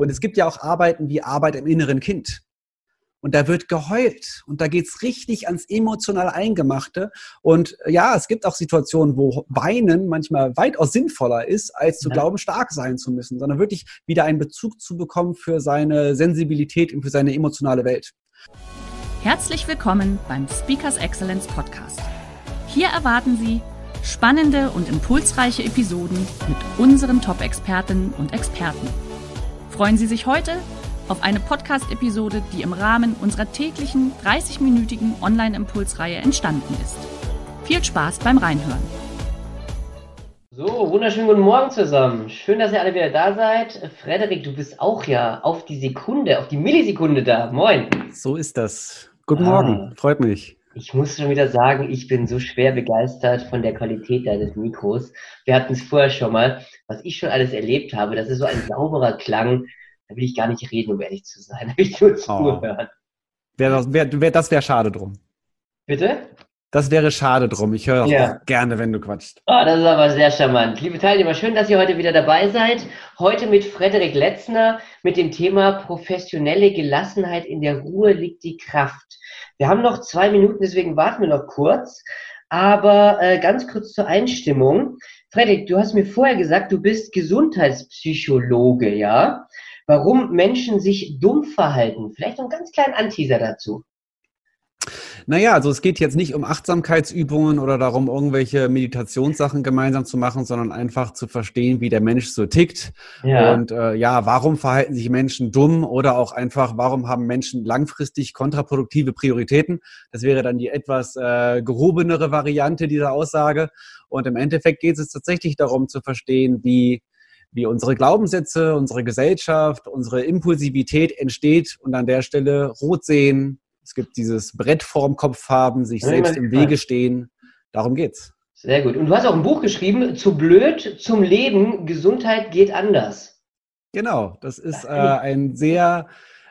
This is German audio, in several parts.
Und es gibt ja auch Arbeiten wie Arbeit im inneren Kind. Und da wird geheult und da geht's richtig ans emotional Eingemachte. Und äh, ja, es gibt auch Situationen, wo Weinen manchmal weitaus sinnvoller ist, als zu ja. glauben, stark sein zu müssen, sondern wirklich wieder einen Bezug zu bekommen für seine Sensibilität und für seine emotionale Welt. Herzlich willkommen beim Speakers Excellence Podcast. Hier erwarten Sie spannende und impulsreiche Episoden mit unseren Top-Expertinnen und Experten. Freuen Sie sich heute auf eine Podcast-Episode, die im Rahmen unserer täglichen 30-minütigen Online-Impulsreihe entstanden ist. Viel Spaß beim Reinhören. So, wunderschönen guten Morgen zusammen. Schön, dass ihr alle wieder da seid. Frederik, du bist auch ja auf die Sekunde, auf die Millisekunde da. Moin. So ist das. Guten ah. Morgen, freut mich. Ich muss schon wieder sagen, ich bin so schwer begeistert von der Qualität deines Mikros. Wir hatten es vorher schon mal, was ich schon alles erlebt habe. Das ist so ein sauberer Klang. Da will ich gar nicht reden, um ehrlich zu sein. Da will ich nur oh. zuhören. Wär das wäre wär, wär schade drum. Bitte? Das wäre schade drum. Ich höre ja. auch gerne, wenn du quatschst. Oh, das ist aber sehr charmant. Liebe Teilnehmer, schön, dass ihr heute wieder dabei seid. Heute mit Frederik Letzner mit dem Thema professionelle Gelassenheit. In der Ruhe liegt die Kraft. Wir haben noch zwei Minuten, deswegen warten wir noch kurz. Aber äh, ganz kurz zur Einstimmung. Frederik, du hast mir vorher gesagt, du bist Gesundheitspsychologe, ja? warum Menschen sich dumm verhalten. Vielleicht noch einen ganz kleinen Anteaser dazu. Naja, also es geht jetzt nicht um Achtsamkeitsübungen oder darum, irgendwelche Meditationssachen gemeinsam zu machen, sondern einfach zu verstehen, wie der Mensch so tickt. Ja. Und äh, ja, warum verhalten sich Menschen dumm oder auch einfach, warum haben Menschen langfristig kontraproduktive Prioritäten? Das wäre dann die etwas äh, gehobenere Variante dieser Aussage. Und im Endeffekt geht es tatsächlich darum zu verstehen, wie wie unsere Glaubenssätze, unsere Gesellschaft, unsere Impulsivität entsteht und an der Stelle rot sehen. Es gibt dieses Brett vorm Kopf haben, sich selbst im Wege stehen. Darum geht's. Sehr gut. Und du hast auch ein Buch geschrieben, zu blöd zum Leben, Gesundheit geht anders. Genau, das ist äh, ein sehr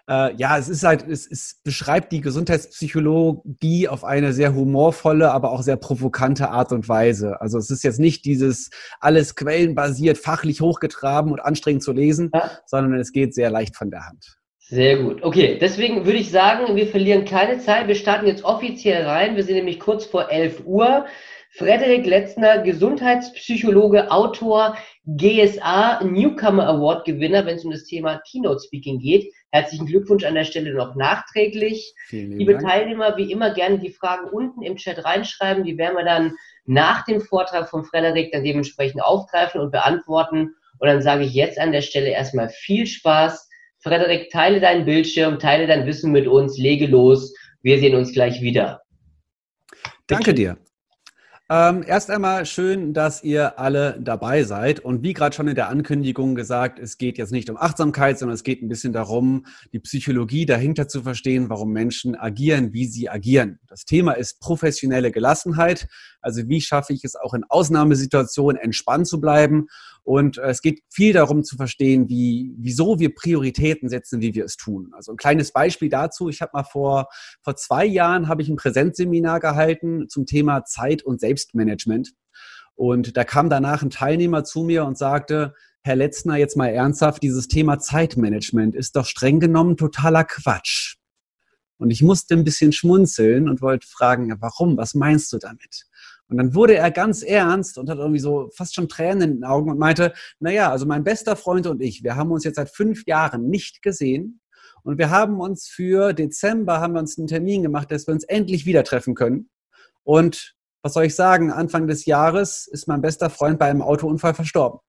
äh, ja, es ist halt, es, es beschreibt die Gesundheitspsychologie auf eine sehr humorvolle, aber auch sehr provokante Art und Weise. Also es ist jetzt nicht dieses alles quellenbasiert, fachlich hochgetraben und anstrengend zu lesen, ja. sondern es geht sehr leicht von der Hand. Sehr gut. Okay, deswegen würde ich sagen, wir verlieren keine Zeit. Wir starten jetzt offiziell rein. Wir sind nämlich kurz vor 11 Uhr. Frederik Letzner, Gesundheitspsychologe, Autor, GSA Newcomer Award Gewinner, wenn es um das Thema Keynote Speaking geht. Herzlichen Glückwunsch an der Stelle noch nachträglich. Vielen liebe Dank. Teilnehmer, wie immer gerne die Fragen unten im Chat reinschreiben. Die werden wir dann nach dem Vortrag von Frederik dann dementsprechend aufgreifen und beantworten. Und dann sage ich jetzt an der Stelle erstmal viel Spaß. Frederik, teile deinen Bildschirm, teile dein Wissen mit uns, lege los. Wir sehen uns gleich wieder. Danke dir. Ähm, erst einmal schön, dass ihr alle dabei seid. Und wie gerade schon in der Ankündigung gesagt, es geht jetzt nicht um Achtsamkeit, sondern es geht ein bisschen darum, die Psychologie dahinter zu verstehen, warum Menschen agieren, wie sie agieren. Das Thema ist professionelle Gelassenheit. Also wie schaffe ich es auch in Ausnahmesituationen entspannt zu bleiben und äh, es geht viel darum zu verstehen, wie, wieso wir Prioritäten setzen, wie wir es tun. Also ein kleines Beispiel dazu. Ich habe mal vor, vor zwei Jahren habe ich ein Präsenzseminar gehalten zum Thema Zeit und Selbstmanagement. Und da kam danach ein Teilnehmer zu mir und sagte, Herr Letzner, jetzt mal ernsthaft, dieses Thema Zeitmanagement ist doch streng genommen totaler Quatsch. Und ich musste ein bisschen schmunzeln und wollte fragen, warum? Was meinst du damit? Und dann wurde er ganz ernst und hat irgendwie so fast schon Tränen in den Augen und meinte, naja, also mein bester Freund und ich, wir haben uns jetzt seit fünf Jahren nicht gesehen und wir haben uns für Dezember, haben wir uns einen Termin gemacht, dass wir uns endlich wieder treffen können. Und was soll ich sagen, Anfang des Jahres ist mein bester Freund bei einem Autounfall verstorben.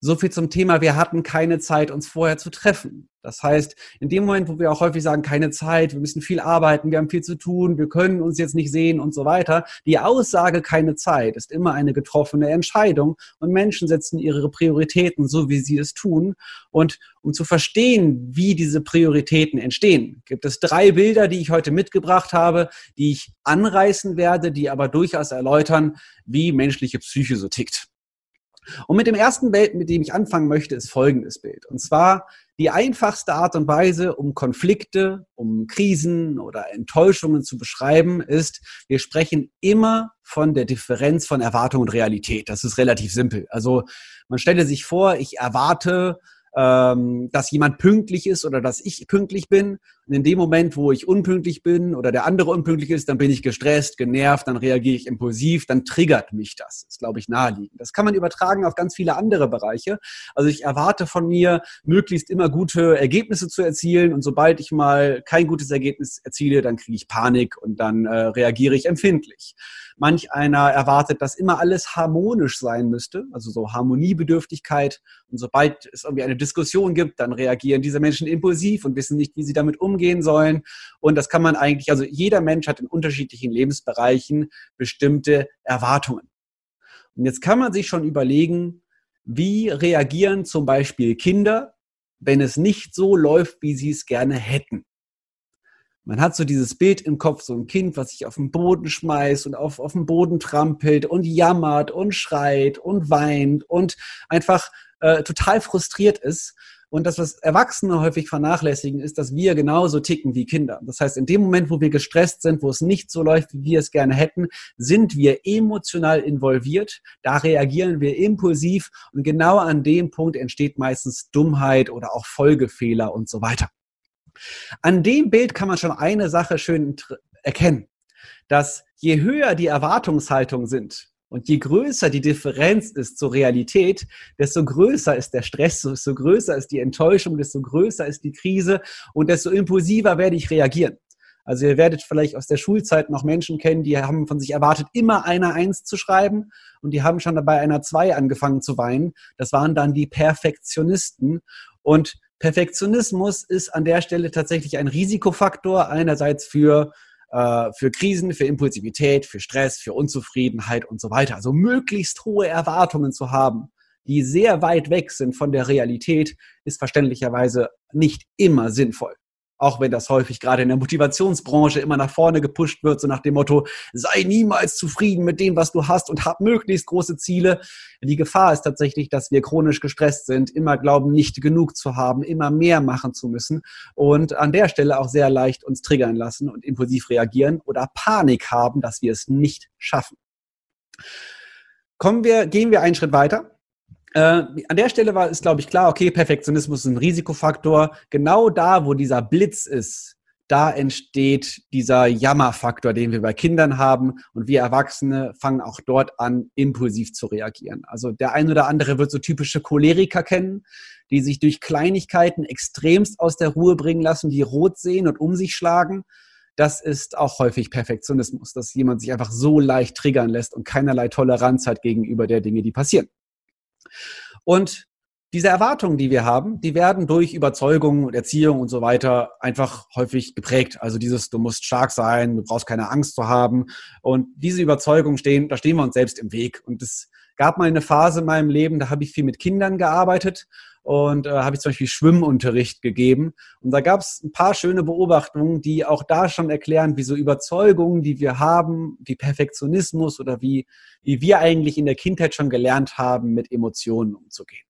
So viel zum Thema, wir hatten keine Zeit, uns vorher zu treffen. Das heißt, in dem Moment, wo wir auch häufig sagen, keine Zeit, wir müssen viel arbeiten, wir haben viel zu tun, wir können uns jetzt nicht sehen und so weiter, die Aussage keine Zeit ist immer eine getroffene Entscheidung und Menschen setzen ihre Prioritäten so, wie sie es tun. Und um zu verstehen, wie diese Prioritäten entstehen, gibt es drei Bilder, die ich heute mitgebracht habe, die ich anreißen werde, die aber durchaus erläutern, wie menschliche Psyche so tickt. Und mit dem ersten Bild, mit dem ich anfangen möchte, ist folgendes Bild. Und zwar die einfachste Art und Weise, um Konflikte, um Krisen oder Enttäuschungen zu beschreiben, ist, wir sprechen immer von der Differenz von Erwartung und Realität. Das ist relativ simpel. Also man stelle sich vor, ich erwarte ähm, dass jemand pünktlich ist oder dass ich pünktlich bin. In dem Moment, wo ich unpünktlich bin oder der andere unpünktlich ist, dann bin ich gestresst, genervt, dann reagiere ich impulsiv, dann triggert mich das. Das ist, glaube ich, naheliegend. Das kann man übertragen auf ganz viele andere Bereiche. Also ich erwarte von mir, möglichst immer gute Ergebnisse zu erzielen. Und sobald ich mal kein gutes Ergebnis erziele, dann kriege ich Panik und dann äh, reagiere ich empfindlich. Manch einer erwartet, dass immer alles harmonisch sein müsste, also so Harmoniebedürftigkeit. Und sobald es irgendwie eine Diskussion gibt, dann reagieren diese Menschen impulsiv und wissen nicht, wie sie damit umgehen sollen. Und das kann man eigentlich, also jeder Mensch hat in unterschiedlichen Lebensbereichen bestimmte Erwartungen. Und jetzt kann man sich schon überlegen, wie reagieren zum Beispiel Kinder, wenn es nicht so läuft, wie sie es gerne hätten. Man hat so dieses Bild im Kopf, so ein Kind, was sich auf den Boden schmeißt und auf, auf den Boden trampelt und jammert und schreit und weint und einfach äh, total frustriert ist. Und das, was Erwachsene häufig vernachlässigen, ist, dass wir genauso ticken wie Kinder. Das heißt, in dem Moment, wo wir gestresst sind, wo es nicht so läuft, wie wir es gerne hätten, sind wir emotional involviert. Da reagieren wir impulsiv und genau an dem Punkt entsteht meistens Dummheit oder auch Folgefehler und so weiter. An dem Bild kann man schon eine Sache schön erkennen, dass je höher die Erwartungshaltung sind und je größer die Differenz ist zur Realität, desto größer ist der Stress, desto größer ist die Enttäuschung, desto größer ist die Krise und desto impulsiver werde ich reagieren. Also ihr werdet vielleicht aus der Schulzeit noch Menschen kennen, die haben von sich erwartet, immer einer Eins zu schreiben und die haben schon dabei einer Zwei angefangen zu weinen. Das waren dann die Perfektionisten und Perfektionismus ist an der Stelle tatsächlich ein Risikofaktor, einerseits für, äh, für Krisen, für Impulsivität, für Stress, für Unzufriedenheit und so weiter. Also möglichst hohe Erwartungen zu haben, die sehr weit weg sind von der Realität, ist verständlicherweise nicht immer sinnvoll auch wenn das häufig gerade in der Motivationsbranche immer nach vorne gepusht wird, so nach dem Motto, sei niemals zufrieden mit dem, was du hast und hab möglichst große Ziele. Die Gefahr ist tatsächlich, dass wir chronisch gestresst sind, immer glauben, nicht genug zu haben, immer mehr machen zu müssen und an der Stelle auch sehr leicht uns triggern lassen und impulsiv reagieren oder Panik haben, dass wir es nicht schaffen. Kommen wir, gehen wir einen Schritt weiter äh, an der Stelle war ist, glaube ich, klar, okay, Perfektionismus ist ein Risikofaktor. Genau da, wo dieser Blitz ist, da entsteht dieser Jammerfaktor, den wir bei Kindern haben. Und wir Erwachsene fangen auch dort an, impulsiv zu reagieren. Also der ein oder andere wird so typische Choleriker kennen, die sich durch Kleinigkeiten extremst aus der Ruhe bringen lassen, die rot sehen und um sich schlagen. Das ist auch häufig Perfektionismus, dass jemand sich einfach so leicht triggern lässt und keinerlei Toleranz hat gegenüber der Dinge, die passieren. Und diese Erwartungen, die wir haben, die werden durch Überzeugung und Erziehung und so weiter einfach häufig geprägt. Also dieses, du musst stark sein, du brauchst keine Angst zu haben. Und diese Überzeugungen stehen, da stehen wir uns selbst im Weg. Und es gab mal eine Phase in meinem Leben, da habe ich viel mit Kindern gearbeitet und äh, habe ich zum Beispiel Schwimmunterricht gegeben. Und da gab es ein paar schöne Beobachtungen, die auch da schon erklären, wie so Überzeugungen, die wir haben, wie Perfektionismus oder wie, wie wir eigentlich in der Kindheit schon gelernt haben, mit Emotionen umzugehen.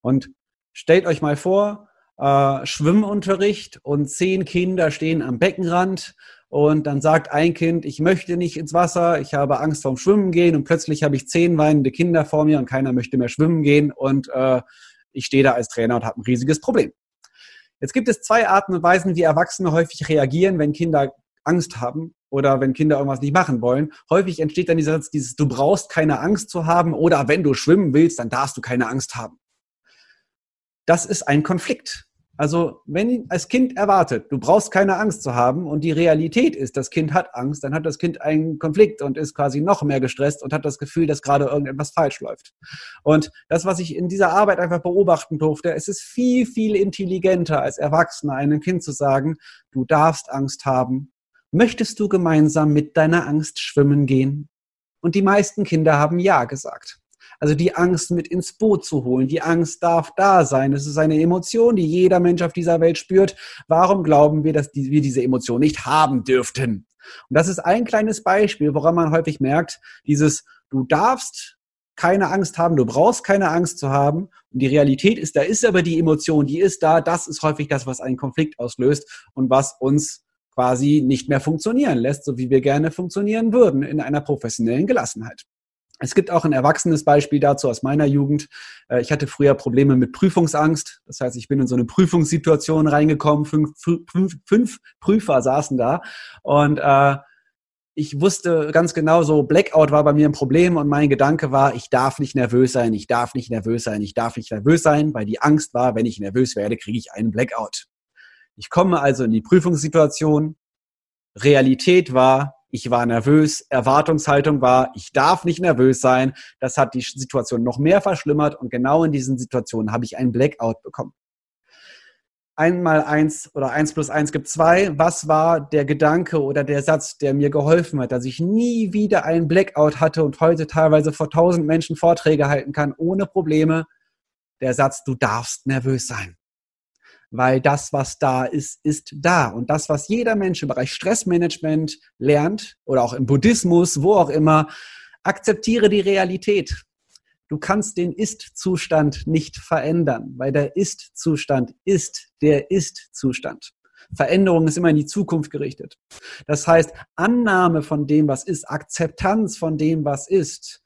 Und stellt euch mal vor, äh, Schwimmunterricht und zehn Kinder stehen am Beckenrand und dann sagt ein Kind, ich möchte nicht ins Wasser, ich habe Angst vorm Schwimmen gehen und plötzlich habe ich zehn weinende Kinder vor mir und keiner möchte mehr schwimmen gehen und äh, ich stehe da als Trainer und habe ein riesiges Problem. Jetzt gibt es zwei Arten und Weisen, wie Erwachsene häufig reagieren, wenn Kinder Angst haben oder wenn Kinder irgendwas nicht machen wollen. Häufig entsteht dann dieser Satz, dieses, du brauchst keine Angst zu haben oder wenn du schwimmen willst, dann darfst du keine Angst haben. Das ist ein Konflikt. Also, wenn als Kind erwartet, du brauchst keine Angst zu haben und die Realität ist, das Kind hat Angst, dann hat das Kind einen Konflikt und ist quasi noch mehr gestresst und hat das Gefühl, dass gerade irgendetwas falsch läuft. Und das, was ich in dieser Arbeit einfach beobachten durfte, es ist viel, viel intelligenter als Erwachsener einem Kind zu sagen, du darfst Angst haben. Möchtest du gemeinsam mit deiner Angst schwimmen gehen? Und die meisten Kinder haben Ja gesagt. Also die Angst mit ins Boot zu holen. Die Angst darf da sein. Es ist eine Emotion, die jeder Mensch auf dieser Welt spürt. Warum glauben wir, dass wir diese Emotion nicht haben dürften? Und das ist ein kleines Beispiel, woran man häufig merkt, dieses, du darfst keine Angst haben, du brauchst keine Angst zu haben. Und die Realität ist, da ist aber die Emotion, die ist da. Das ist häufig das, was einen Konflikt auslöst und was uns quasi nicht mehr funktionieren lässt, so wie wir gerne funktionieren würden in einer professionellen Gelassenheit. Es gibt auch ein erwachsenes Beispiel dazu aus meiner Jugend. Äh, ich hatte früher Probleme mit Prüfungsangst. Das heißt, ich bin in so eine Prüfungssituation reingekommen. Fünf, fünf, fünf Prüfer saßen da und äh, ich wusste ganz genau so, Blackout war bei mir ein Problem und mein Gedanke war, ich darf nicht nervös sein, ich darf nicht nervös sein, ich darf nicht nervös sein, weil die Angst war, wenn ich nervös werde, kriege ich einen Blackout. Ich komme also in die Prüfungssituation. Realität war, ich war nervös, Erwartungshaltung war, ich darf nicht nervös sein. Das hat die Situation noch mehr verschlimmert und genau in diesen Situationen habe ich einen Blackout bekommen. Einmal eins oder eins plus eins gibt zwei. Was war der Gedanke oder der Satz, der mir geholfen hat, dass ich nie wieder einen Blackout hatte und heute teilweise vor tausend Menschen Vorträge halten kann, ohne Probleme? Der Satz, du darfst nervös sein weil das, was da ist, ist da. Und das, was jeder Mensch im Bereich Stressmanagement lernt oder auch im Buddhismus, wo auch immer, akzeptiere die Realität. Du kannst den Ist-Zustand nicht verändern, weil der Ist-Zustand ist der Ist-Zustand. Veränderung ist immer in die Zukunft gerichtet. Das heißt, Annahme von dem, was ist, Akzeptanz von dem, was ist,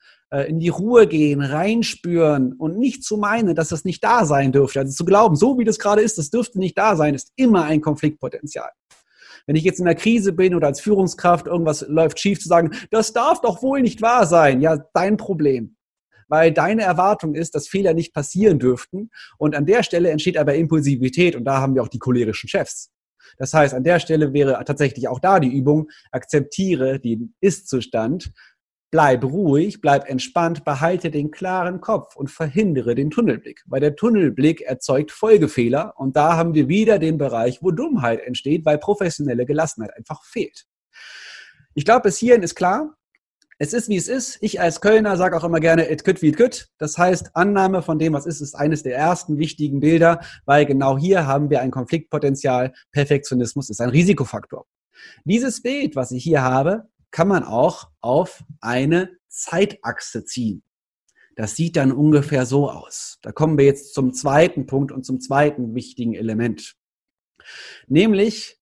in die Ruhe gehen, reinspüren und nicht zu meinen, dass das nicht da sein dürfte. Also zu glauben, so wie das gerade ist, das dürfte nicht da sein, ist immer ein Konfliktpotenzial. Wenn ich jetzt in der Krise bin oder als Führungskraft irgendwas läuft schief, zu sagen, das darf doch wohl nicht wahr sein. Ja, dein Problem. Weil deine Erwartung ist, dass Fehler nicht passieren dürften. Und an der Stelle entsteht aber Impulsivität und da haben wir auch die cholerischen Chefs. Das heißt, an der Stelle wäre tatsächlich auch da die Übung, akzeptiere den Ist-Zustand, Bleib ruhig, bleib entspannt, behalte den klaren Kopf und verhindere den Tunnelblick, weil der Tunnelblick erzeugt Folgefehler und da haben wir wieder den Bereich, wo Dummheit entsteht, weil professionelle Gelassenheit einfach fehlt. Ich glaube, bis hierhin ist klar, es ist, wie es ist. Ich als Kölner sage auch immer gerne, it could wie it could. Das heißt, Annahme von dem, was ist, ist eines der ersten wichtigen Bilder, weil genau hier haben wir ein Konfliktpotenzial. Perfektionismus ist ein Risikofaktor. Dieses Bild, was ich hier habe, kann man auch auf eine Zeitachse ziehen. Das sieht dann ungefähr so aus. Da kommen wir jetzt zum zweiten Punkt und zum zweiten wichtigen Element. Nämlich,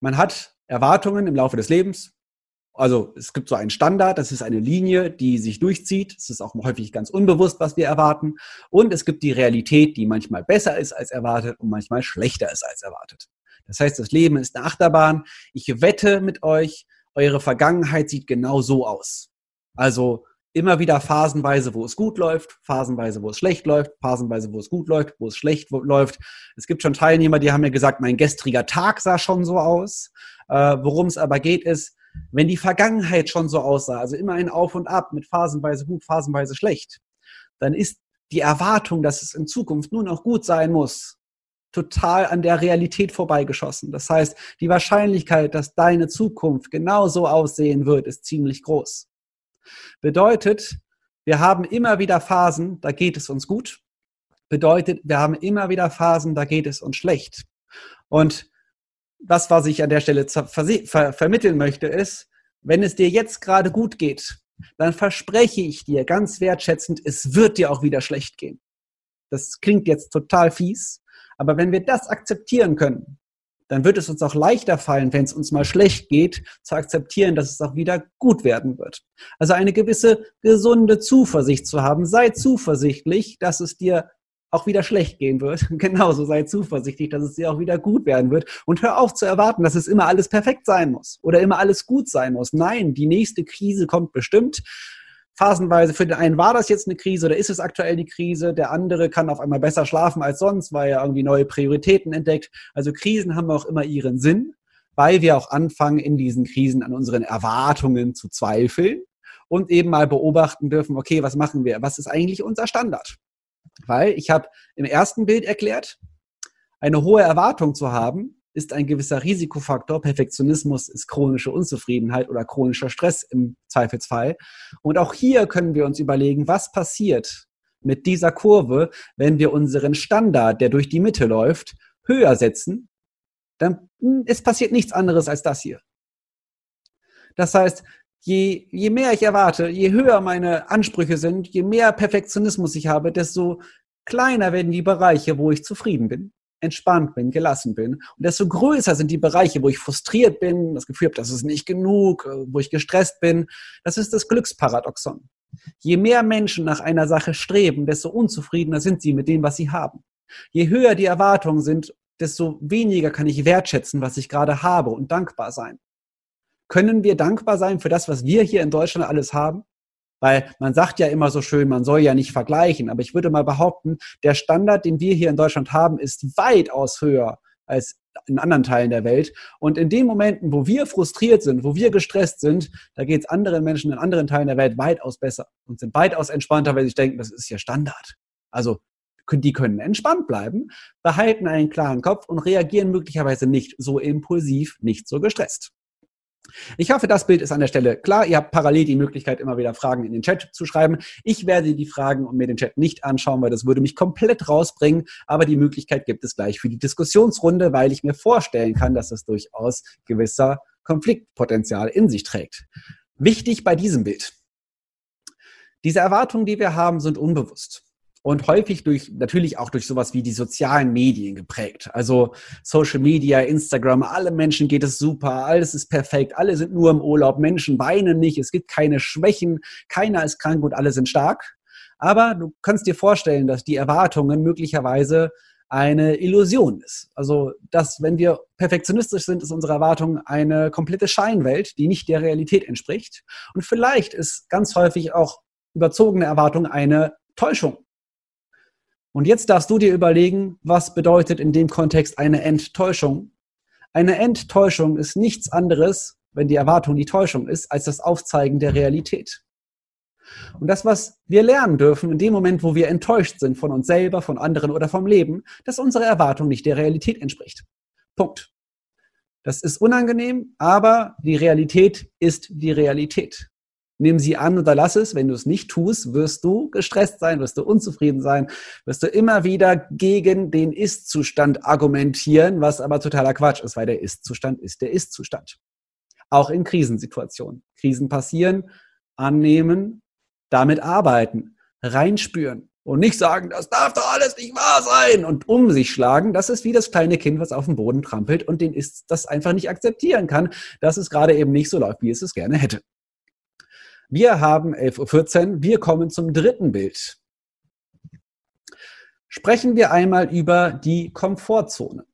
man hat Erwartungen im Laufe des Lebens. Also es gibt so einen Standard, das ist eine Linie, die sich durchzieht. Es ist auch häufig ganz unbewusst, was wir erwarten. Und es gibt die Realität, die manchmal besser ist als erwartet und manchmal schlechter ist als erwartet. Das heißt, das Leben ist eine Achterbahn. Ich wette mit euch, eure Vergangenheit sieht genau so aus. Also immer wieder phasenweise, wo es gut läuft, phasenweise, wo es schlecht läuft, phasenweise, wo es gut läuft, wo es schlecht läuft. Es gibt schon Teilnehmer, die haben mir gesagt, mein gestriger Tag sah schon so aus. Äh, Worum es aber geht, ist, wenn die Vergangenheit schon so aussah, also immer ein Auf und Ab mit phasenweise gut, phasenweise schlecht, dann ist die Erwartung, dass es in Zukunft nur noch gut sein muss, total an der Realität vorbeigeschossen. Das heißt, die Wahrscheinlichkeit, dass deine Zukunft genauso aussehen wird, ist ziemlich groß. Bedeutet, wir haben immer wieder Phasen, da geht es uns gut. Bedeutet, wir haben immer wieder Phasen, da geht es uns schlecht. Und das, was ich an der Stelle ver vermitteln möchte, ist, wenn es dir jetzt gerade gut geht, dann verspreche ich dir ganz wertschätzend, es wird dir auch wieder schlecht gehen. Das klingt jetzt total fies, aber wenn wir das akzeptieren können, dann wird es uns auch leichter fallen, wenn es uns mal schlecht geht, zu akzeptieren, dass es auch wieder gut werden wird. Also eine gewisse gesunde Zuversicht zu haben. Sei zuversichtlich, dass es dir auch wieder schlecht gehen wird. Genauso sei zuversichtlich, dass es dir auch wieder gut werden wird. Und hör auf zu erwarten, dass es immer alles perfekt sein muss oder immer alles gut sein muss. Nein, die nächste Krise kommt bestimmt. Phasenweise, für den einen war das jetzt eine Krise oder ist es aktuell die Krise, der andere kann auf einmal besser schlafen als sonst, weil er irgendwie neue Prioritäten entdeckt. Also Krisen haben auch immer ihren Sinn, weil wir auch anfangen, in diesen Krisen an unseren Erwartungen zu zweifeln und eben mal beobachten dürfen, okay, was machen wir? Was ist eigentlich unser Standard? Weil ich habe im ersten Bild erklärt, eine hohe Erwartung zu haben, ist ein gewisser Risikofaktor. Perfektionismus ist chronische Unzufriedenheit oder chronischer Stress im Zweifelsfall. Und auch hier können wir uns überlegen, was passiert mit dieser Kurve, wenn wir unseren Standard, der durch die Mitte läuft, höher setzen. Dann hm, es passiert nichts anderes als das hier. Das heißt, je, je mehr ich erwarte, je höher meine Ansprüche sind, je mehr Perfektionismus ich habe, desto kleiner werden die Bereiche, wo ich zufrieden bin entspannt bin, gelassen bin. Und desto größer sind die Bereiche, wo ich frustriert bin, das Gefühl habe, das ist nicht genug, äh, wo ich gestresst bin. Das ist das Glücksparadoxon. Je mehr Menschen nach einer Sache streben, desto unzufriedener sind sie mit dem, was sie haben. Je höher die Erwartungen sind, desto weniger kann ich wertschätzen, was ich gerade habe und dankbar sein. Können wir dankbar sein für das, was wir hier in Deutschland alles haben? Weil man sagt ja immer so schön, man soll ja nicht vergleichen. Aber ich würde mal behaupten, der Standard, den wir hier in Deutschland haben, ist weitaus höher als in anderen Teilen der Welt. Und in den Momenten, wo wir frustriert sind, wo wir gestresst sind, da geht es anderen Menschen in anderen Teilen der Welt weitaus besser und sind weitaus entspannter, weil sie denken, das ist ja Standard. Also die können entspannt bleiben, behalten einen klaren Kopf und reagieren möglicherweise nicht so impulsiv, nicht so gestresst. Ich hoffe, das Bild ist an der Stelle klar. Ihr habt parallel die Möglichkeit, immer wieder Fragen in den Chat zu schreiben. Ich werde die Fragen und mir den Chat nicht anschauen, weil das würde mich komplett rausbringen. Aber die Möglichkeit gibt es gleich für die Diskussionsrunde, weil ich mir vorstellen kann, dass es durchaus gewisser Konfliktpotenzial in sich trägt. Wichtig bei diesem Bild. Diese Erwartungen, die wir haben, sind unbewusst und häufig durch, natürlich auch durch sowas wie die sozialen Medien geprägt. Also Social Media, Instagram, alle Menschen geht es super, alles ist perfekt, alle sind nur im Urlaub, Menschen weinen nicht, es gibt keine Schwächen, keiner ist krank und alle sind stark. Aber du kannst dir vorstellen, dass die Erwartungen möglicherweise eine Illusion ist. Also, dass wenn wir perfektionistisch sind, ist unsere Erwartung eine komplette Scheinwelt, die nicht der Realität entspricht. Und vielleicht ist ganz häufig auch überzogene Erwartung eine Täuschung. Und jetzt darfst du dir überlegen, was bedeutet in dem Kontext eine Enttäuschung. Eine Enttäuschung ist nichts anderes, wenn die Erwartung die Täuschung ist, als das Aufzeigen der Realität. Und das, was wir lernen dürfen in dem Moment, wo wir enttäuscht sind von uns selber, von anderen oder vom Leben, dass unsere Erwartung nicht der Realität entspricht. Punkt. Das ist unangenehm, aber die Realität ist die Realität. Nimm sie an oder lass es. Wenn du es nicht tust, wirst du gestresst sein, wirst du unzufrieden sein, wirst du immer wieder gegen den Ist-Zustand argumentieren, was aber totaler Quatsch ist, weil der Ist-Zustand ist der Ist-Zustand. Auch in Krisensituationen. Krisen passieren, annehmen, damit arbeiten, reinspüren und nicht sagen, das darf doch alles nicht wahr sein und um sich schlagen. Das ist wie das kleine Kind, was auf dem Boden trampelt und den ist das einfach nicht akzeptieren kann, dass es gerade eben nicht so läuft, wie es es gerne hätte. Wir haben 11.14 Uhr. Wir kommen zum dritten Bild. Sprechen wir einmal über die Komfortzone.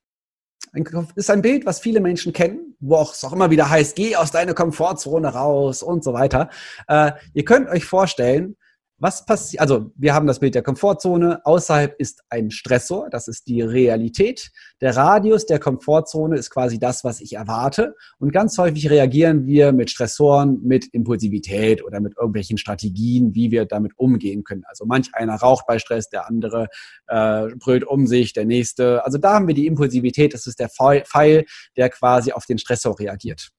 ist ein Bild, was viele Menschen kennen, wo auch es auch immer wieder heißt, geh aus deiner Komfortzone raus und so weiter. Äh, ihr könnt euch vorstellen, was passiert, also wir haben das Bild der Komfortzone, außerhalb ist ein Stressor, das ist die Realität. Der Radius der Komfortzone ist quasi das, was ich erwarte. Und ganz häufig reagieren wir mit Stressoren, mit Impulsivität oder mit irgendwelchen Strategien, wie wir damit umgehen können. Also manch einer raucht bei Stress, der andere äh, brüllt um sich, der nächste. Also da haben wir die Impulsivität, das ist der Pfeil, der quasi auf den Stressor reagiert.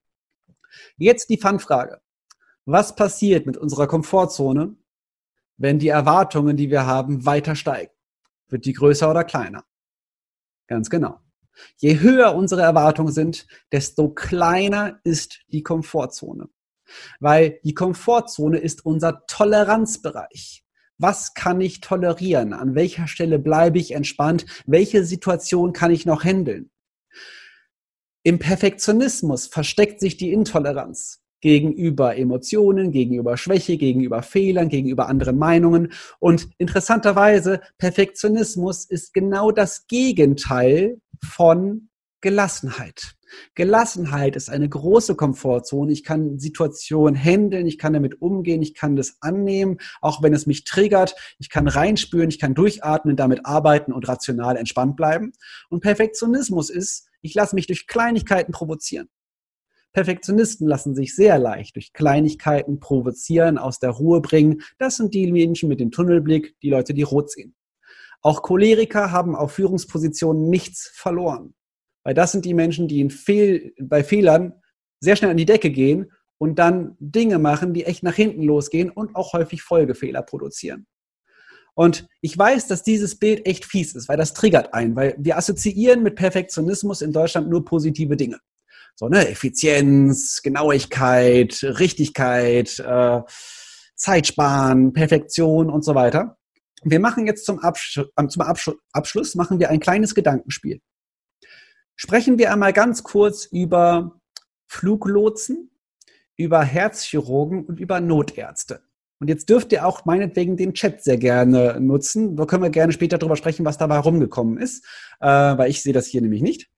Jetzt die Fangfrage. Was passiert mit unserer Komfortzone, wenn die Erwartungen, die wir haben, weiter steigen. Wird die größer oder kleiner? Ganz genau. Je höher unsere Erwartungen sind, desto kleiner ist die Komfortzone. Weil die Komfortzone ist unser Toleranzbereich. Was kann ich tolerieren? An welcher Stelle bleibe ich entspannt? Welche Situation kann ich noch handeln? Im Perfektionismus versteckt sich die Intoleranz gegenüber Emotionen, gegenüber Schwäche, gegenüber Fehlern, gegenüber anderen Meinungen. Und interessanterweise, Perfektionismus ist genau das Gegenteil von Gelassenheit. Gelassenheit ist eine große Komfortzone. Ich kann Situationen handeln, ich kann damit umgehen, ich kann das annehmen, auch wenn es mich triggert. Ich kann reinspüren, ich kann durchatmen, damit arbeiten und rational entspannt bleiben. Und Perfektionismus ist, ich lasse mich durch Kleinigkeiten provozieren. Perfektionisten lassen sich sehr leicht durch Kleinigkeiten provozieren, aus der Ruhe bringen. Das sind die Menschen mit dem Tunnelblick, die Leute, die rot sehen. Auch Choleriker haben auf Führungspositionen nichts verloren. Weil das sind die Menschen, die Fehl, bei Fehlern sehr schnell an die Decke gehen und dann Dinge machen, die echt nach hinten losgehen und auch häufig Folgefehler produzieren. Und ich weiß, dass dieses Bild echt fies ist, weil das triggert einen, weil wir assoziieren mit Perfektionismus in Deutschland nur positive Dinge. So, ne, Effizienz, Genauigkeit, Richtigkeit, äh, Zeitsparen, Perfektion und so weiter. Wir machen jetzt zum, Absch zum Absch Abschluss machen wir ein kleines Gedankenspiel. Sprechen wir einmal ganz kurz über Fluglotsen, über Herzchirurgen und über Notärzte. Und jetzt dürft ihr auch meinetwegen den Chat sehr gerne nutzen. Da können wir gerne später darüber sprechen, was dabei rumgekommen ist, äh, weil ich sehe das hier nämlich nicht.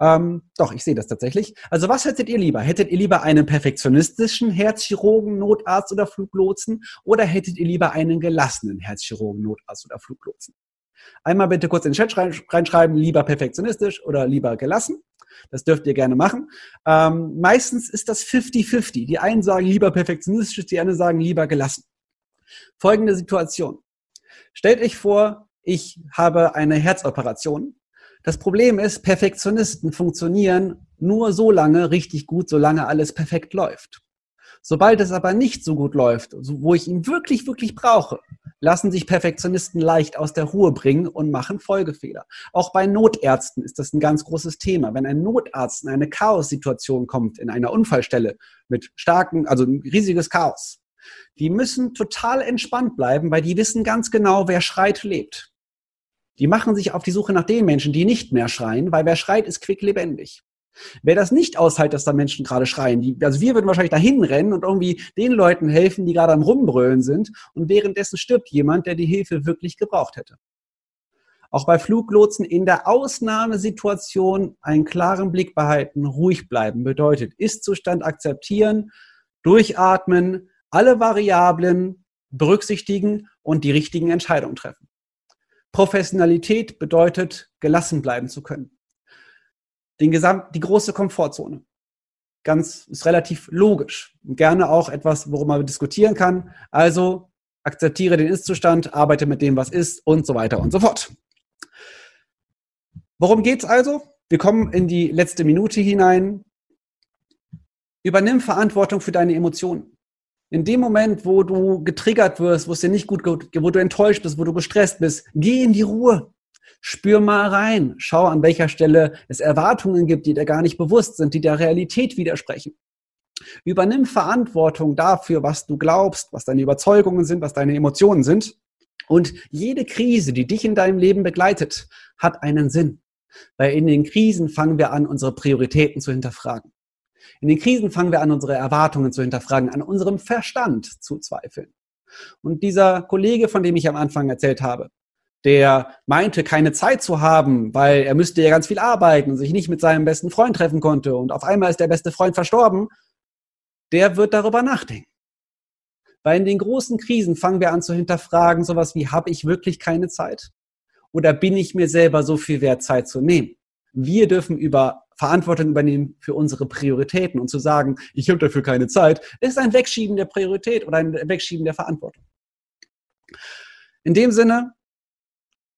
Ähm, doch, ich sehe das tatsächlich. Also was hättet ihr lieber? Hättet ihr lieber einen perfektionistischen Herzchirurgen, Notarzt oder Fluglotsen oder hättet ihr lieber einen gelassenen Herzchirurgen, Notarzt oder Fluglotsen? Einmal bitte kurz in den Chat reinschreiben, lieber perfektionistisch oder lieber gelassen. Das dürft ihr gerne machen. Ähm, meistens ist das 50-50. Die einen sagen lieber perfektionistisch, die anderen sagen lieber gelassen. Folgende Situation. Stellt euch vor, ich habe eine Herzoperation. Das Problem ist, Perfektionisten funktionieren nur so lange richtig gut, solange alles perfekt läuft. Sobald es aber nicht so gut läuft, wo ich ihn wirklich, wirklich brauche, lassen sich Perfektionisten leicht aus der Ruhe bringen und machen Folgefehler. Auch bei Notärzten ist das ein ganz großes Thema. Wenn ein Notarzt in eine Chaos-Situation kommt, in einer Unfallstelle mit starken, also ein riesiges Chaos, die müssen total entspannt bleiben, weil die wissen ganz genau, wer schreit, lebt. Die machen sich auf die Suche nach den Menschen, die nicht mehr schreien, weil wer schreit, ist quicklebendig. Wer das nicht aushält, dass da Menschen gerade schreien, die, also wir würden wahrscheinlich dahin rennen und irgendwie den Leuten helfen, die gerade am Rumbrüllen sind und währenddessen stirbt jemand, der die Hilfe wirklich gebraucht hätte. Auch bei Fluglotsen in der Ausnahmesituation einen klaren Blick behalten, ruhig bleiben bedeutet Ist-Zustand akzeptieren, durchatmen, alle Variablen berücksichtigen und die richtigen Entscheidungen treffen. Professionalität bedeutet, gelassen bleiben zu können den Gesamt, die große Komfortzone. Ganz, ist relativ logisch. Und gerne auch etwas, worüber man diskutieren kann. Also akzeptiere den Ist-Zustand, arbeite mit dem, was ist und so weiter und so fort. Worum geht's also? Wir kommen in die letzte Minute hinein. Übernimm Verantwortung für deine Emotionen. In dem Moment, wo du getriggert wirst, wo es dir nicht gut geht, wo du enttäuscht bist, wo du gestresst bist, geh in die Ruhe. Spür mal rein. Schau, an welcher Stelle es Erwartungen gibt, die dir gar nicht bewusst sind, die der Realität widersprechen. Übernimm Verantwortung dafür, was du glaubst, was deine Überzeugungen sind, was deine Emotionen sind. Und jede Krise, die dich in deinem Leben begleitet, hat einen Sinn. Weil in den Krisen fangen wir an, unsere Prioritäten zu hinterfragen. In den Krisen fangen wir an, unsere Erwartungen zu hinterfragen, an unserem Verstand zu zweifeln. Und dieser Kollege, von dem ich am Anfang erzählt habe, der meinte, keine Zeit zu haben, weil er müsste ja ganz viel arbeiten und sich nicht mit seinem besten Freund treffen konnte und auf einmal ist der beste Freund verstorben, der wird darüber nachdenken. Weil in den großen Krisen fangen wir an zu hinterfragen, sowas wie, habe ich wirklich keine Zeit? Oder bin ich mir selber so viel wert, Zeit zu nehmen? Wir dürfen über Verantwortung übernehmen für unsere Prioritäten und zu sagen, ich habe dafür keine Zeit, ist ein Wegschieben der Priorität oder ein Wegschieben der Verantwortung. In dem Sinne,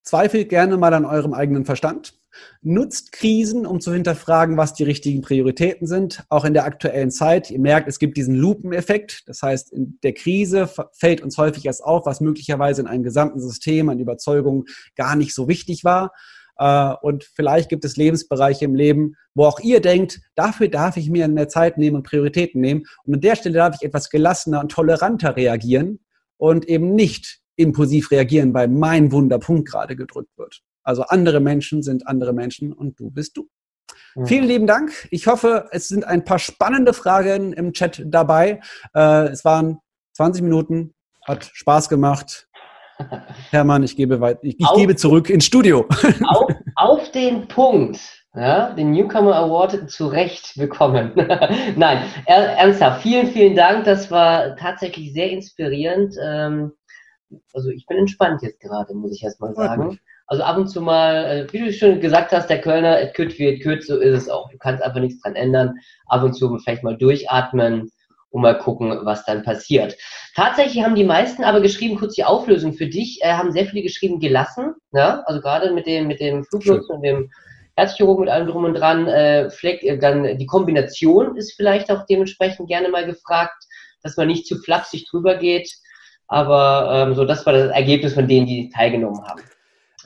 Zweifelt gerne mal an eurem eigenen Verstand. Nutzt Krisen, um zu hinterfragen, was die richtigen Prioritäten sind, auch in der aktuellen Zeit. Ihr merkt, es gibt diesen Lupeneffekt. Das heißt, in der Krise fällt uns häufig erst auf, was möglicherweise in einem gesamten System an Überzeugungen gar nicht so wichtig war. Äh, und vielleicht gibt es Lebensbereiche im Leben, wo auch ihr denkt, dafür darf ich mir mehr Zeit nehmen und Prioritäten nehmen. Und an der Stelle darf ich etwas gelassener und toleranter reagieren und eben nicht impulsiv reagieren, weil mein Wunderpunkt gerade gedrückt wird. Also andere Menschen sind andere Menschen und du bist du. Mhm. Vielen lieben Dank. Ich hoffe, es sind ein paar spannende Fragen im Chat dabei. Äh, es waren 20 Minuten, hat Spaß gemacht. Hermann, ich gebe, weit, ich, ich gebe zurück ins Studio. Auf, auf den Punkt ja, den Newcomer Award zu Recht bekommen. Nein, ernsthaft, vielen, vielen Dank. Das war tatsächlich sehr inspirierend. Ähm, also ich bin entspannt jetzt gerade, muss ich erst mal sagen. Also ab und zu mal, äh, wie du schon gesagt hast, der Kölner, et kütt wie et kütt, so ist es auch. Du kannst einfach nichts dran ändern. Ab und zu vielleicht mal durchatmen und mal gucken, was dann passiert. Tatsächlich haben die meisten aber geschrieben, kurz die Auflösung für dich, äh, haben sehr viele geschrieben, gelassen. Ja? Also gerade mit dem, mit dem Fluglotsen und dem Herzchirurg mit allem drum und dran, äh, vielleicht, äh, dann die Kombination ist vielleicht auch dementsprechend gerne mal gefragt, dass man nicht zu flapsig drüber geht. Aber ähm, so, das war das Ergebnis von denen, die teilgenommen haben.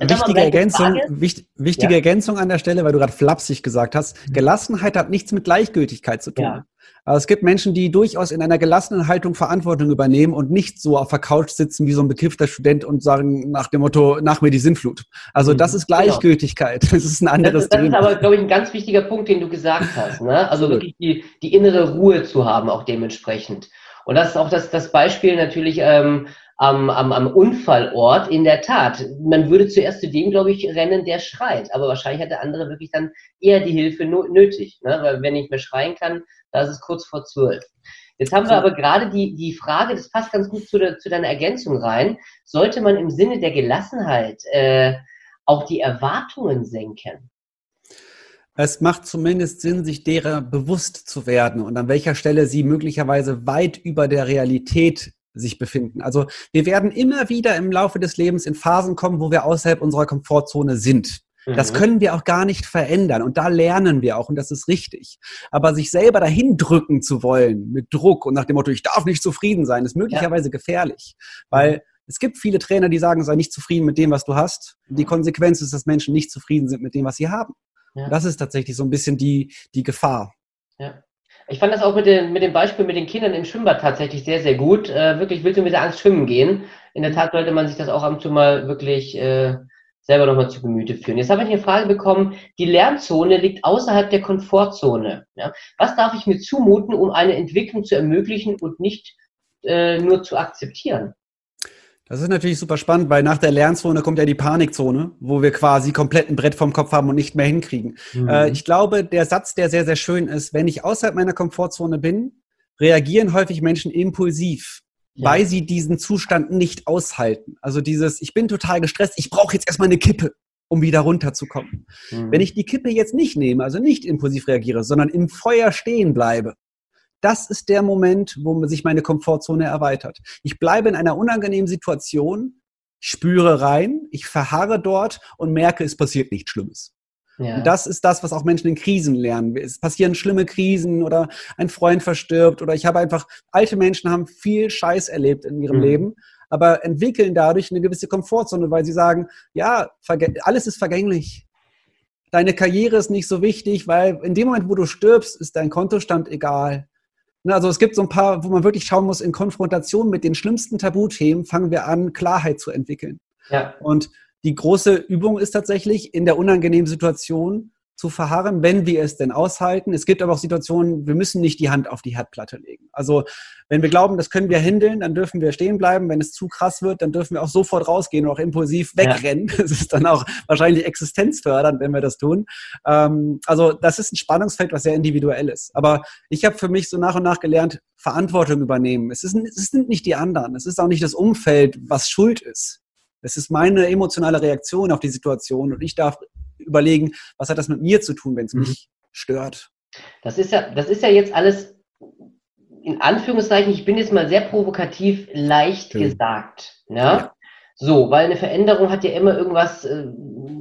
Wichtige Ergänzung, wichtig, wichtige ja. Ergänzung an der Stelle, weil du gerade flapsig gesagt hast. Mhm. Gelassenheit hat nichts mit Gleichgültigkeit zu tun. Ja. Aber es gibt Menschen, die durchaus in einer gelassenen Haltung Verantwortung übernehmen und nicht so auf der Couch sitzen wie so ein bekiffter Student und sagen nach dem Motto, nach mir die Sinnflut. Also das mhm. ist genau. Gleichgültigkeit. Genau. Das ist ein anderes das, das Thema. Das ist aber, glaube ich, ein ganz wichtiger Punkt, den du gesagt hast. Ne? Also wirklich die, die innere Ruhe zu haben, auch dementsprechend. Und das ist auch das, das Beispiel natürlich ähm, am, am, am Unfallort. In der Tat, man würde zuerst zu dem, glaube ich, rennen, der schreit. Aber wahrscheinlich hat der andere wirklich dann eher die Hilfe nötig. Ne? Weil wenn ich mehr schreien kann, da ist es kurz vor zwölf. Jetzt haben wir aber gerade die, die Frage, das passt ganz gut zu, der, zu deiner Ergänzung rein, sollte man im Sinne der Gelassenheit äh, auch die Erwartungen senken? Es macht zumindest Sinn, sich derer bewusst zu werden und an welcher Stelle sie möglicherweise weit über der Realität sich befinden. Also wir werden immer wieder im Laufe des Lebens in Phasen kommen, wo wir außerhalb unserer Komfortzone sind. Das mhm. können wir auch gar nicht verändern und da lernen wir auch und das ist richtig. Aber sich selber dahin drücken zu wollen mit Druck und nach dem Motto, ich darf nicht zufrieden sein, ist möglicherweise ja. gefährlich, weil mhm. es gibt viele Trainer, die sagen, sei nicht zufrieden mit dem, was du hast. Die Konsequenz ist, dass Menschen nicht zufrieden sind mit dem, was sie haben. Ja. Das ist tatsächlich so ein bisschen die, die Gefahr. Ja. Ich fand das auch mit, den, mit dem Beispiel mit den Kindern im Schwimmbad tatsächlich sehr, sehr gut. Äh, wirklich willst du mit der Angst schwimmen gehen. In der Tat sollte man sich das auch ab und zu mal wirklich äh, selber nochmal zu Gemüte führen. Jetzt habe ich eine Frage bekommen, die Lernzone liegt außerhalb der Komfortzone. Ja? Was darf ich mir zumuten, um eine Entwicklung zu ermöglichen und nicht äh, nur zu akzeptieren? Das ist natürlich super spannend, weil nach der Lernzone kommt ja die Panikzone, wo wir quasi komplett ein Brett vom Kopf haben und nicht mehr hinkriegen. Mhm. Äh, ich glaube, der Satz, der sehr, sehr schön ist, wenn ich außerhalb meiner Komfortzone bin, reagieren häufig Menschen impulsiv, ja. weil sie diesen Zustand nicht aushalten. Also dieses, ich bin total gestresst, ich brauche jetzt erstmal eine Kippe, um wieder runterzukommen. Mhm. Wenn ich die Kippe jetzt nicht nehme, also nicht impulsiv reagiere, sondern im Feuer stehen bleibe, das ist der Moment, wo sich meine Komfortzone erweitert. Ich bleibe in einer unangenehmen Situation, spüre rein, ich verharre dort und merke, es passiert nichts Schlimmes. Ja. Und das ist das, was auch Menschen in Krisen lernen. Es passieren schlimme Krisen oder ein Freund verstirbt oder ich habe einfach, alte Menschen haben viel Scheiß erlebt in ihrem mhm. Leben, aber entwickeln dadurch eine gewisse Komfortzone, weil sie sagen, ja, alles ist vergänglich. Deine Karriere ist nicht so wichtig, weil in dem Moment, wo du stirbst, ist dein Kontostand egal. Ne, also es gibt so ein paar, wo man wirklich schauen muss, in Konfrontation mit den schlimmsten Tabuthemen fangen wir an, Klarheit zu entwickeln. Ja. Und die große Übung ist tatsächlich in der unangenehmen Situation zu verharren, wenn wir es denn aushalten. Es gibt aber auch Situationen, wir müssen nicht die Hand auf die Herdplatte legen. Also wenn wir glauben, das können wir handeln, dann dürfen wir stehen bleiben. Wenn es zu krass wird, dann dürfen wir auch sofort rausgehen und auch impulsiv wegrennen. Ja. Das ist dann auch wahrscheinlich existenzfördernd, wenn wir das tun. Ähm, also das ist ein Spannungsfeld, was sehr individuell ist. Aber ich habe für mich so nach und nach gelernt, Verantwortung übernehmen. Es, ist, es sind nicht die anderen. Es ist auch nicht das Umfeld, was schuld ist. Es ist meine emotionale Reaktion auf die Situation und ich darf überlegen, was hat das mit mir zu tun, wenn es mhm. mich stört. Das ist ja, das ist ja jetzt alles in Anführungszeichen, ich bin jetzt mal sehr provokativ leicht Schön. gesagt. Ja? ja? So, weil eine Veränderung hat ja immer irgendwas, äh,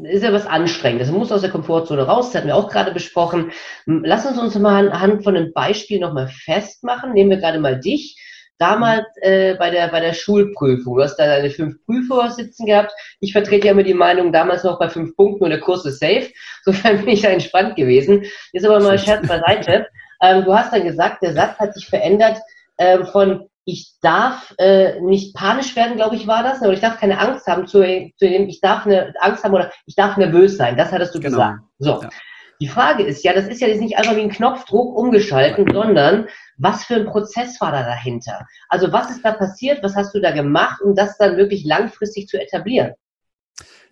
ist ja was Anstrengendes. Man muss aus der Komfortzone raus, das hatten wir auch gerade besprochen. Lass uns uns mal anhand von einem Beispiel nochmal festmachen. Nehmen wir gerade mal dich damals äh, bei, der, bei der Schulprüfung. Du hast da deine fünf Prüfer sitzen gehabt. Ich vertrete ja immer die Meinung, damals noch bei fünf Punkten und der Kurs ist safe. Sofern bin ich da entspannt gewesen. Jetzt aber mal Scherz beiseite. Ähm, du hast dann gesagt, der Satz hat sich verändert ähm, von ich darf äh, nicht panisch werden, glaube ich, war das, oder ich darf keine Angst haben zu, zu dem, ich darf eine Angst haben oder ich darf nervös sein. Das hattest du genau. gesagt. So. Ja. Die Frage ist ja, das ist ja jetzt nicht einfach wie ein Knopfdruck umgeschalten, sondern was für ein Prozess war da dahinter? Also was ist da passiert? Was hast du da gemacht, um das dann wirklich langfristig zu etablieren?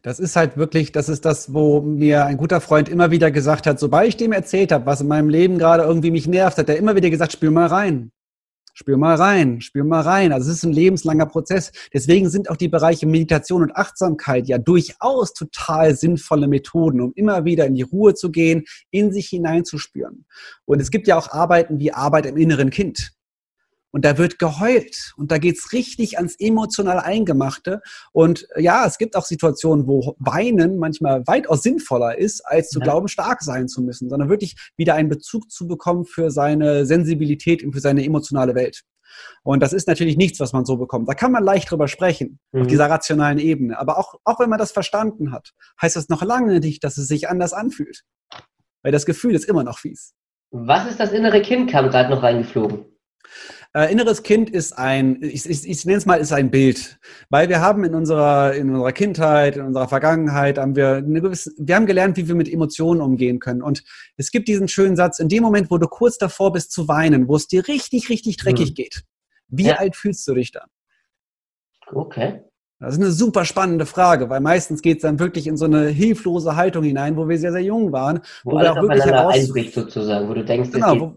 Das ist halt wirklich, das ist das, wo mir ein guter Freund immer wieder gesagt hat, sobald ich dem erzählt habe, was in meinem Leben gerade irgendwie mich nervt, hat er immer wieder gesagt, spür mal rein. Spür mal rein, spür mal rein. Also es ist ein lebenslanger Prozess. Deswegen sind auch die Bereiche Meditation und Achtsamkeit ja durchaus total sinnvolle Methoden, um immer wieder in die Ruhe zu gehen, in sich hineinzuspüren. Und es gibt ja auch Arbeiten wie Arbeit im inneren Kind. Und da wird geheult und da geht's richtig ans emotional Eingemachte. Und ja, es gibt auch Situationen, wo Weinen manchmal weitaus sinnvoller ist, als zu ja. glauben, stark sein zu müssen, sondern wirklich wieder einen Bezug zu bekommen für seine Sensibilität und für seine emotionale Welt. Und das ist natürlich nichts, was man so bekommt. Da kann man leicht drüber sprechen, mhm. auf dieser rationalen Ebene. Aber auch, auch wenn man das verstanden hat, heißt das noch lange nicht, dass es sich anders anfühlt. Weil das Gefühl ist immer noch fies. Was ist das innere Kind, kam gerade noch reingeflogen? Äh, inneres Kind ist ein, ich, ich, ich nenne es mal, ist ein Bild. Weil wir haben in unserer, in unserer Kindheit, in unserer Vergangenheit, haben wir eine gewisse, wir haben gelernt, wie wir mit Emotionen umgehen können. Und es gibt diesen schönen Satz, in dem Moment, wo du kurz davor bist zu weinen, wo es dir richtig, richtig dreckig mhm. geht, wie ja. alt fühlst du dich dann? Okay. Das ist eine super spannende Frage, weil meistens geht es dann wirklich in so eine hilflose Haltung hinein, wo wir sehr, sehr jung waren. Wo, wo wir auch wirklich heraus einbricht sozusagen, wo du denkst, genau, wo,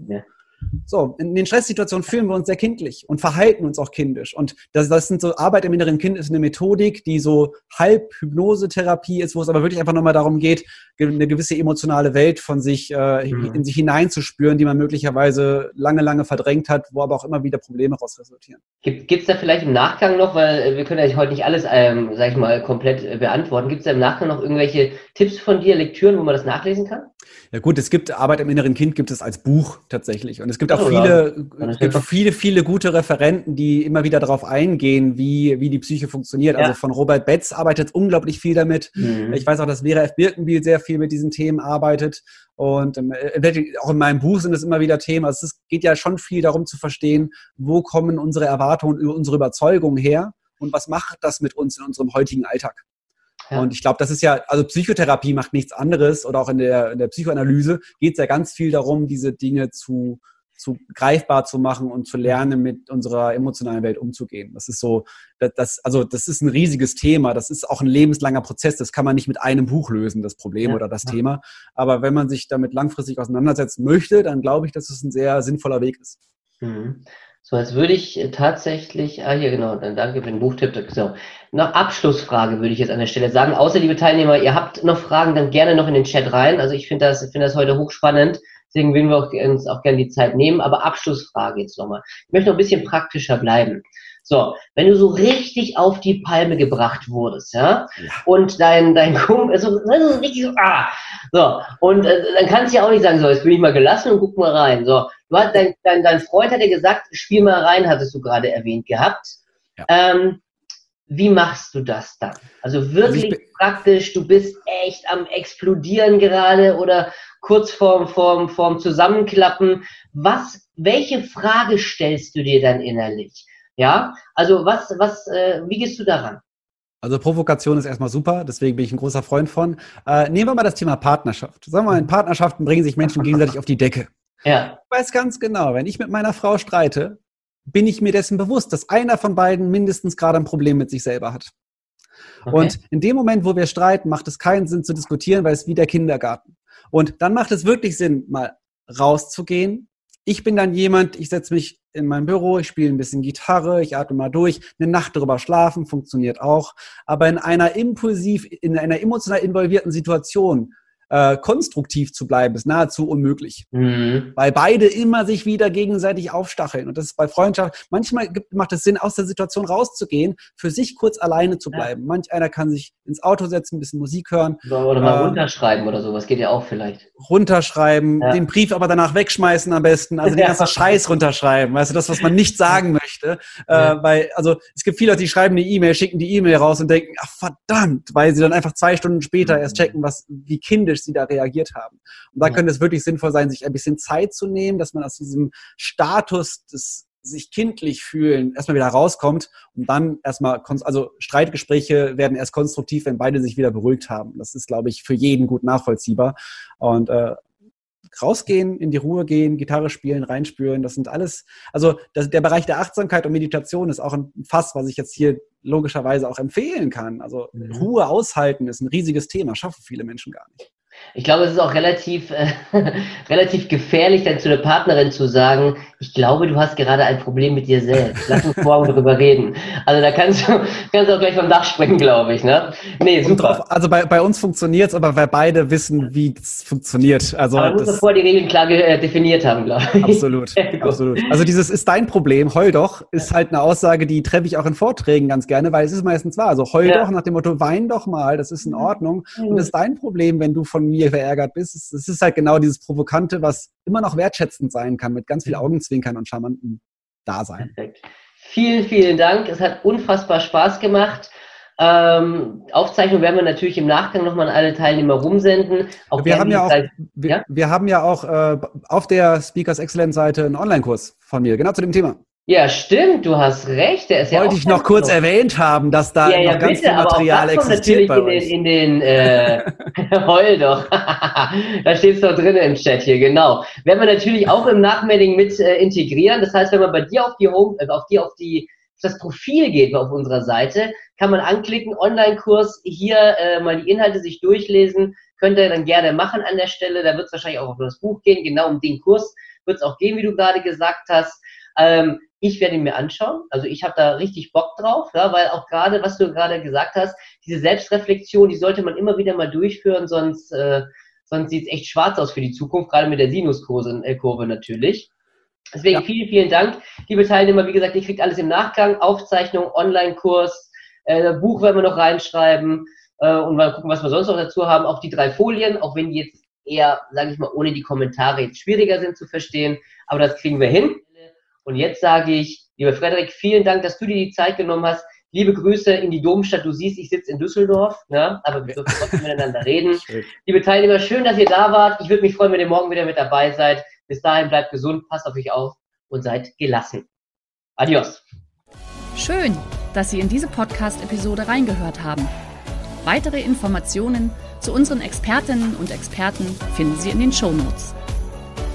so, in den Stresssituationen fühlen wir uns sehr kindlich und verhalten uns auch kindisch. Und das, das sind so, Arbeit im inneren Kind ist eine Methodik, die so halb Hypnosetherapie ist, wo es aber wirklich einfach nochmal darum geht, eine gewisse emotionale Welt von sich, äh, mhm. in sich hineinzuspüren, die man möglicherweise lange, lange verdrängt hat, wo aber auch immer wieder Probleme raus resultieren. Gibt es da vielleicht im Nachgang noch, weil wir können ja heute nicht alles, ähm, sag ich mal, komplett äh, beantworten, gibt es da im Nachgang noch irgendwelche Tipps von dir, Lektüren, wo man das nachlesen kann? Ja gut, es gibt Arbeit im inneren Kind gibt es als Buch tatsächlich. Und es gibt auch viele, es gibt viele, viele gute Referenten, die immer wieder darauf eingehen, wie, wie die Psyche funktioniert. Ja. Also von Robert Betz arbeitet unglaublich viel damit. Mhm. Ich weiß auch, dass Vera F. Birkenbiel sehr viel mit diesen Themen arbeitet. Und ähm, auch in meinem Buch sind es immer wieder Themen. Also es geht ja schon viel darum zu verstehen, wo kommen unsere Erwartungen, unsere Überzeugungen her und was macht das mit uns in unserem heutigen Alltag. Ja. Und ich glaube, das ist ja, also Psychotherapie macht nichts anderes oder auch in der, in der Psychoanalyse geht es ja ganz viel darum, diese Dinge zu, zu greifbar zu machen und zu lernen, mit unserer emotionalen Welt umzugehen. Das ist so, das, das, also das ist ein riesiges Thema. Das ist auch ein lebenslanger Prozess. Das kann man nicht mit einem Buch lösen, das Problem ja, oder das ja. Thema. Aber wenn man sich damit langfristig auseinandersetzen möchte, dann glaube ich, dass es ein sehr sinnvoller Weg ist. Mhm. So, als würde ich äh, tatsächlich, ah hier genau, dann danke für den Buchtipp. So, noch Abschlussfrage würde ich jetzt an der Stelle sagen. Außer, liebe Teilnehmer, ihr habt noch Fragen, dann gerne noch in den Chat rein. Also ich finde das, finde das heute hochspannend. Deswegen würden wir auch, uns auch gerne die Zeit nehmen. Aber Abschlussfrage jetzt nochmal. Ich möchte noch ein bisschen praktischer bleiben. So, wenn du so richtig auf die Palme gebracht wurdest, ja, ja. und dein, dein Kumpel, also, richtig so, ah, so, und äh, dann kannst du ja auch nicht sagen, so, jetzt bin ich mal gelassen und guck mal rein, so, du hast, dein, dein, dein Freund hat dir gesagt, spiel mal rein, hattest du gerade erwähnt gehabt, ja. ähm, wie machst du das dann? Also wirklich also praktisch, du bist echt am explodieren gerade oder kurz vorm, vorm, vorm Zusammenklappen. Was, welche Frage stellst du dir dann innerlich? Ja, also was, was, äh, wie gehst du daran? Also Provokation ist erstmal super, deswegen bin ich ein großer Freund von. Äh, nehmen wir mal das Thema Partnerschaft. Sagen wir mal, in Partnerschaften bringen sich Menschen gegenseitig auf die Decke. Ja. Ich weiß ganz genau, wenn ich mit meiner Frau streite, bin ich mir dessen bewusst, dass einer von beiden mindestens gerade ein Problem mit sich selber hat. Okay. Und in dem Moment, wo wir streiten, macht es keinen Sinn zu diskutieren, weil es wie der Kindergarten. Und dann macht es wirklich Sinn, mal rauszugehen, ich bin dann jemand, ich setze mich in mein Büro, ich spiele ein bisschen Gitarre, ich atme mal durch, eine Nacht drüber schlafen funktioniert auch, aber in einer impulsiv, in einer emotional involvierten Situation äh, konstruktiv zu bleiben, ist nahezu unmöglich. Mhm. Weil beide immer sich wieder gegenseitig aufstacheln. Und das ist bei Freundschaft, manchmal gibt, macht es Sinn, aus der Situation rauszugehen, für sich kurz alleine zu bleiben. Ja. Manch einer kann sich ins Auto setzen, ein bisschen Musik hören. Oder mal äh, runterschreiben oder sowas, geht ja auch vielleicht. Runterschreiben, ja. den Brief aber danach wegschmeißen am besten, also den ganzen Scheiß runterschreiben, weißt du, das, was man nicht sagen möchte. Äh, weil, also es gibt viele Leute, die schreiben eine E-Mail, schicken die E-Mail raus und denken, ach verdammt, weil sie dann einfach zwei Stunden später mhm. erst checken, was, wie kindisch sie da reagiert haben. Und da ja. könnte es wirklich sinnvoll sein, sich ein bisschen Zeit zu nehmen, dass man aus diesem Status des sich kindlich fühlen, erstmal wieder rauskommt und dann erstmal, also Streitgespräche werden erst konstruktiv, wenn beide sich wieder beruhigt haben. Das ist, glaube ich, für jeden gut nachvollziehbar. Und äh, rausgehen, in die Ruhe gehen, Gitarre spielen, reinspüren. Das sind alles, also das, der Bereich der Achtsamkeit und Meditation ist auch ein Fass, was ich jetzt hier logischerweise auch empfehlen kann. Also mhm. Ruhe aushalten ist ein riesiges Thema, schaffen viele Menschen gar nicht. Ich glaube, es ist auch relativ, äh, relativ gefährlich, dann zu der Partnerin zu sagen, ich glaube, du hast gerade ein Problem mit dir selbst. Lass uns morgen darüber reden. Also da kannst du, kannst du auch gleich vom Dach springen, glaube ich. Ne? Nee, super. Drauf, also bei, bei uns funktioniert es, aber weil beide wissen, wie es funktioniert. Also aber man muss vorher die Regeln klar äh, definiert haben, glaube ich. Absolut, absolut. Also dieses ist dein Problem, heul doch, ist halt eine Aussage, die treffe ich auch in Vorträgen ganz gerne, weil es ist meistens wahr. Also heul ja. doch nach dem Motto, wein doch mal, das ist in Ordnung. Mhm. Und das ist dein Problem, wenn du von mir verärgert bist. Es ist halt genau dieses Provokante, was immer noch wertschätzend sein kann, mit ganz viel Augenzwinkern und charmanten Dasein. Perfekt. Vielen, vielen Dank. Es hat unfassbar Spaß gemacht. Ähm, Aufzeichnung werden wir natürlich im Nachgang nochmal an alle Teilnehmer rumsenden. Auch wir, haben ja auch, wir, ja? wir, haben ja auch äh, auf der Speakers Excellence Seite einen Online-Kurs von mir, genau zu dem Thema. Ja, stimmt, du hast recht. Der ist Wollte ja ich noch kurz noch. erwähnt haben, dass da ja, ja, noch ganz bitte, viel Material aber auch das existiert bei euch. In den, in den äh, Heul doch. da steht es doch drin im Chat hier, genau. Werden wir natürlich auch im Nachmailing mit äh, integrieren. Das heißt, wenn man bei dir auf die Home, äh, auf die, auf die das Profil geht auf unserer Seite, kann man anklicken, Online-Kurs, hier äh, mal die Inhalte sich durchlesen, könnt ihr dann gerne machen an der Stelle. Da wird es wahrscheinlich auch auf das Buch gehen, genau um den Kurs wird es auch gehen, wie du gerade gesagt hast. Ähm, ich werde ihn mir anschauen. Also ich habe da richtig Bock drauf, ja, weil auch gerade, was du gerade gesagt hast, diese Selbstreflexion, die sollte man immer wieder mal durchführen, sonst, äh, sonst sieht es echt schwarz aus für die Zukunft, gerade mit der Sinuskurve äh, Kurve natürlich. Deswegen ja. vielen, vielen Dank, liebe Teilnehmer. Wie gesagt, ihr kriegt alles im Nachgang, Aufzeichnung, Online-Kurs, äh, Buch werden wir noch reinschreiben äh, und mal gucken, was wir sonst noch dazu haben. Auch die drei Folien, auch wenn die jetzt eher, sage ich mal, ohne die Kommentare jetzt schwieriger sind zu verstehen, aber das kriegen wir hin. Und jetzt sage ich, lieber Frederik, vielen Dank, dass du dir die Zeit genommen hast. Liebe Grüße in die Domstadt. Du siehst, ich sitze in Düsseldorf, ne? aber wir dürfen trotzdem miteinander reden. Liebe Teilnehmer, schön, dass ihr da wart. Ich würde mich freuen, wenn ihr morgen wieder mit dabei seid. Bis dahin bleibt gesund, passt auf euch auf und seid gelassen. Adios. Schön, dass Sie in diese Podcast-Episode reingehört haben. Weitere Informationen zu unseren Expertinnen und Experten finden Sie in den Show Notes.